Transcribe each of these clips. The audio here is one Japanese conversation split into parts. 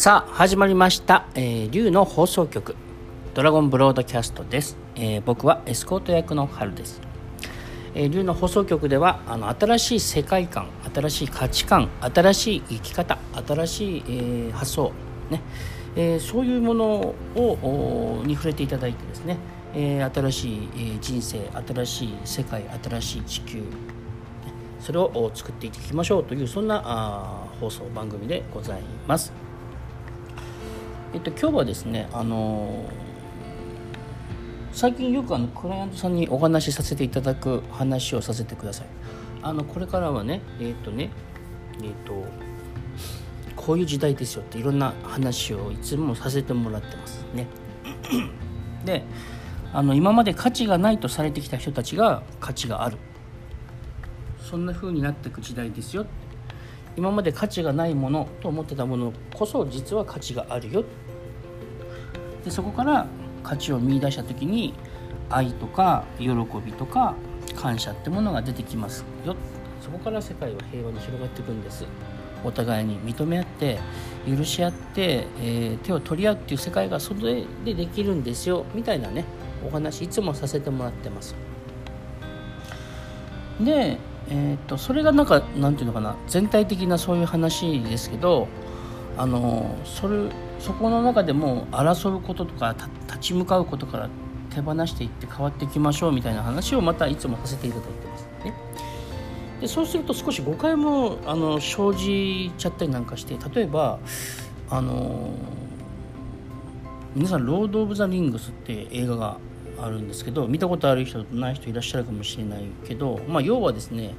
さあ始まりました、えー、竜の放送局。ドラゴンブロードキャストです、えー僕はエスコート役の春です、えー、竜の放送局ではあの新しい世界観新しい価値観新しい生き方新しい、えー発想ね、えーそういうものをおに触れていただいてですね、えー新しい、えー人生新しい世界新しい地球それをお作っていきましょうというそんなあ放送番組でございます。えっと今日はですねあの最近よくあのクライアントさんにお話しさせていただく話をさせてください。あのこれからはねえっ、とねえっ、とこういう時代ですよっていろんな話をいつもさせてもらってますね。であの今まで価値がないとされてきた人たちが価値があるそんな風になっていく時代ですよって今まで価値がないものと思ってたものこそ実は価値があるよ。でそこから価値を見出した時に愛とか喜びとか感謝ってものが出てきますよ。そこから世界は平和に広がっていくんです。お互いに認め合って許し合って、えー手を取り合うっていう世界がそれでできるんですよ。みたいなねお話いつもさせてもらってます。で、えー、とそれがなんかなんていうのかな全体的なそういう話ですけどあのそれそこの中でも争うこととか立ち向かうことから手放していって変わっていきましょうみたいな話をまたいつもさせていただいてますね。でそうすると少し誤解もあの生じちゃったりなんかして例えばあの皆さん「ロード・オブ・ザ・リングス」って映画があるんですけど見たことある人とない人いらっしゃるかもしれないけど、まあ、要はですね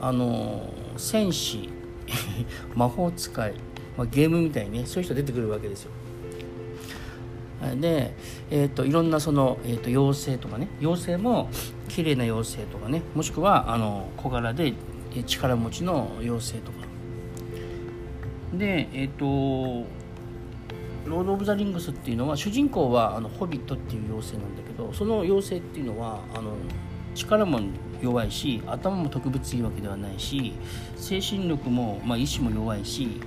あの戦士 魔法使い、まあ、ゲームみたいにねそういう人出てくるわけですよ。で、えー、といろんなその、えー、と妖精とかね妖精も綺麗な妖精とかねもしくはあの小柄で力持ちの妖精とかでえっ、とロード・オブ・ザ・リングスっていうのは主人公はあのホビットっていう妖精なんだけどその妖精っていうのはあの力も弱いし頭も特別いいわけではないし精神力も、まあ、意志も弱いし、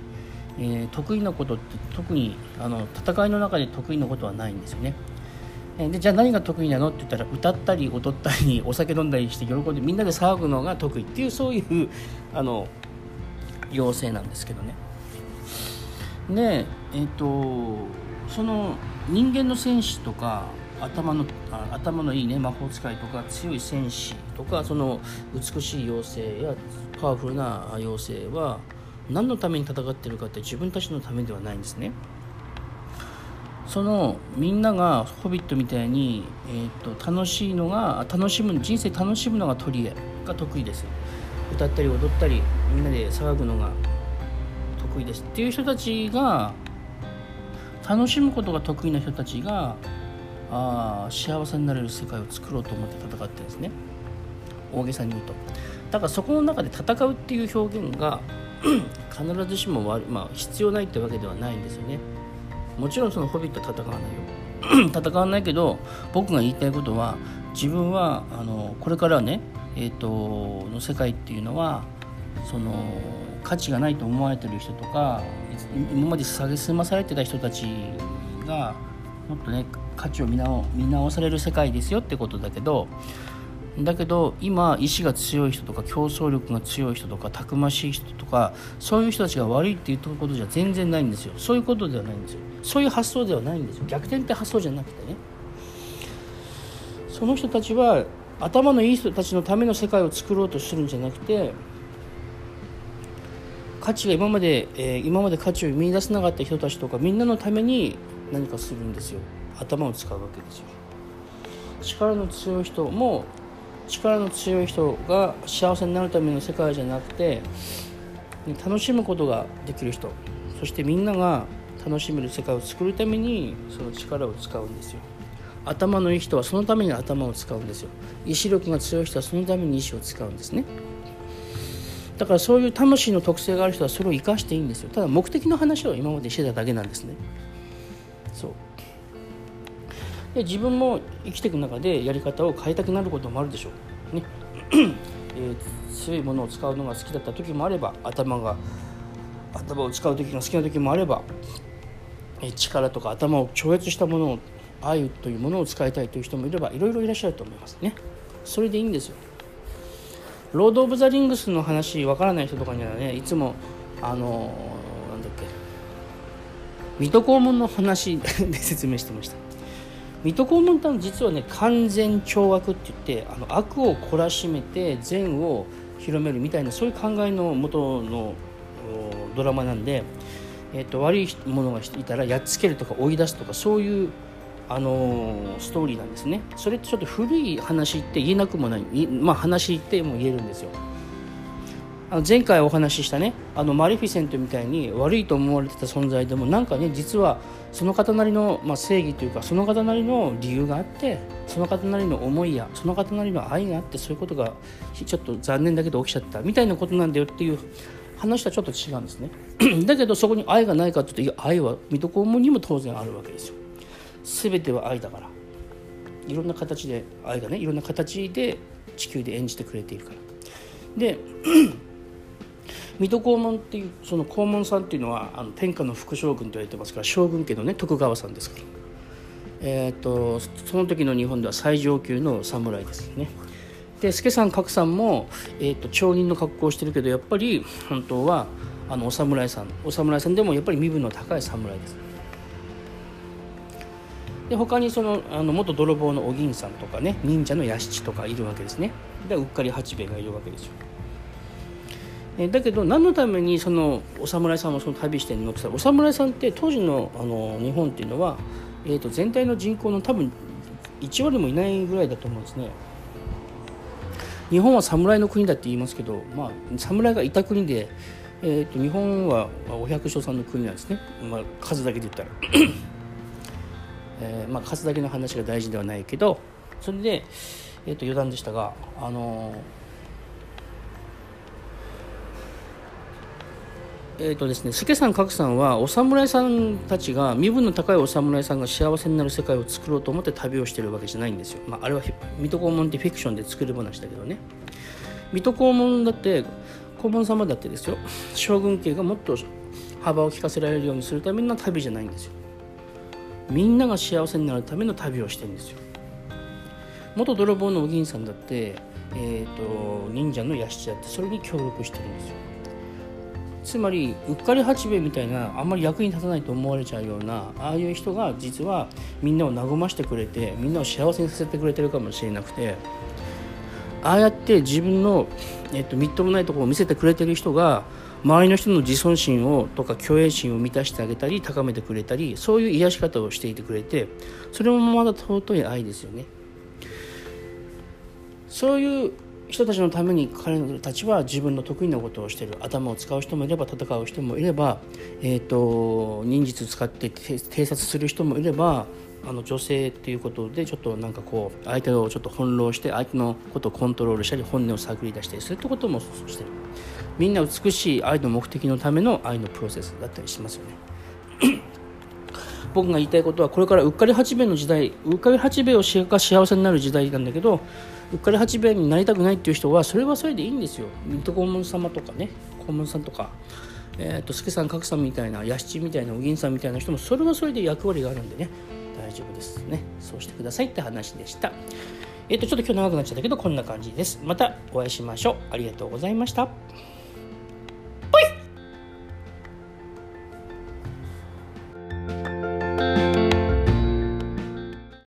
えー得意なことって特にあの戦いの中で得意なことはないんですよね。でじゃあ何が得意なのって言ったら歌ったり踊ったりお酒飲んだりして喜んでみんなで騒ぐのが得意っていうそういうあの妖精なんですけどね。でえっ、とその人間の戦士とか頭のあ頭のいいね魔法使いとか強い戦士とかその美しい妖精やパワフルな妖精は何のために戦ってるかって自分たちのためではないんですね。そのみんなが「ホビット」みたいに、えー、と楽しいのが楽しむ人生楽しむのが取り柄が得意です歌ったり踊ったりみんなで騒ぐのが得意ですっていう人たちが楽しむことが得意な人たちがあー幸せになれる世界を作ろうと思って戦ってるんですね。大げさに言うと。だからそこの中で戦うっていう表現が 必ずしも悪、まあ、必要ないってわけではないんですよね。もちろんそのホビットは戦わないよ。戦わないけど僕が言いたいことは自分はあのこれからねえっ、との世界っていうのはその価値がないと思われてる人とか今まで蔑まされてた人たちがもっとね価値を見直見直される世界ですよってことだけどだけど今意志が強い人とか競争力が強い人とかたくましい人とかそういう人たちが悪いっていうことじゃ全然ないんですよ。そういうことではないんですよ。そういう発想ではないんですよ。逆転って発想じゃなくてね。その人たちは頭のいい人たちのための世界を作ろうとするんじゃなくて価値が今まで、えー今まで価値を見出せなかった人たちとかみんなのために何かするんですよ。頭を使うわけですよ。力の強い人も力の強い人が幸せになるための世界じゃなくて楽しむことができる人そしてみんなが楽しめる世界を作るためにその力を使うんですよ。頭のいい人はそのために頭を使うんですよ。意志力が強い人はそのために意志を使うんですね。だからそういう魂の特性がある人はそれを生かしていいんですよ。ただ目的の話を今までしてただけなんですね。そう。で自分も生きていく中でやり方を変えたくなることもあるでしょう。ね。えー強いものを使うのが好きだった時もあれば頭が頭を使う時が好きな時もあればえ力とか頭を超越したものを愛というものを使いたいという人もいればいろいろいらっしゃると思いますね。それでいいんですよ。ロード・オブ・ザ・リングスの話わからない人とかにはねいつもあのなんだっけ水戸黄門の話 で説明してました。水戸黄門って実はね完全懲悪って言ってあの悪を懲らしめて善を広めるみたいなそういう考えのもとのドラマなんで、えーと、悪い者がいたらやっつけるとか追い出すとかそういうあの、ストーリーなんですね。それってちょっと古い話って言えなくもない。まあ話っても言えるんですよ。あの前回お話ししたねあのマリフィセントみたいに悪いと思われてた存在でもなんかね実はその方なりの、まあ、正義というかその方なりの理由があってその方なりの思いやその方なりの愛があってそういうことがちょっと残念だけど起きちゃったみたいなことなんだよっていう話とはちょっと違うんですね。だけどそこに愛がないかというと愛は水戸黄門にも当然あるわけですよ。全ては愛だから。いろんな形で愛がねいろんな形で地球で演じてくれているから。で 水戸黄門っていうその黄門さんっていうのはあの天下の副将軍と言われてますから将軍家のね徳川さんですから、えーと、その時の日本では最上級の侍ですよね。で助さん格さんも、えーと、町人の格好をしてるけどやっぱり本当はあのお侍さんお侍さんでもやっぱり身分の高い侍です。で他にそのあの元泥棒のお銀さんとかね忍者の屋敷とかいるわけですね。でうっかり八兵衛がいるわけですよ。えだけど何のためにそのお侍さんをその旅してるのってお侍さんって当時のあの日本っていうのは、えー、と全体の人口の多分1割もいないぐらいだと思うんですね。日本は侍の国だって言いますけど、まあ、侍がいた国で、えー、と日本はお百姓さんの国なんですね、まあ、数だけで言ったら、えーまあ、数だけの話が大事ではないけどそれで、えー、と余談でしたが、あのえーとですね、助さん、格さんはお侍さんたちが身分の高いお侍さんが幸せになる世界を作ろうと思って旅をしてるわけじゃないんですよ。まあ、あれは水戸黄門ってフィクションで作る話だけどね。水戸黄門だって黄門様だってですよ将軍家がもっと幅を利かせられるようにするための旅じゃないんですよ。みんなが幸せになるための旅をしてるんですよ。元泥棒のお銀さんだって、えーと忍者の屋敷だってそれに協力してるんですよ。つまりうっかり八兵衛みたいなあんまり役に立たないと思われちゃうようなああいう人が実はみんなを和ましてくれてみんなを幸せにさせてくれてるかもしれなくてああやって自分の、えっと、みっともないところを見せてくれてる人が周りの人の自尊心をとか虚栄心を満たしてあげたり高めてくれたりそういう癒し方をしていてくれてそれもまだ尊い愛ですよね。そういう人たちのために彼たちは自分の得意なことをしている頭を使う人もいれば戦う人もいれば、えーと、忍術使って偵察する人もいればあの女性っていうことでちょっとなんかこう相手をちょっと翻弄して相手のことをコントロールしたり本音を探り出したりするってこともしてる。みんな美しい愛の目的のための愛のプロセスだったりしますよね。僕が言いたいことはこれからうっかり八兵衛の時代うっかり八兵衛をが幸せになる時代なんだけどうっかり八兵衛になりたくないっていう人はそれはそれでいいんですよ。水戸黄門様とかね黄門さんとかえーと、助さん、格さんみたいな屋敷みたいなお銀さんみたいな人もそれはそれで役割があるんでね。丈夫ですね。そうしてくださいって話でした。えっ、ー、とちょっと今日長くなっちゃったけどこんな感じです。またお会いしましょう。ありがとうございました。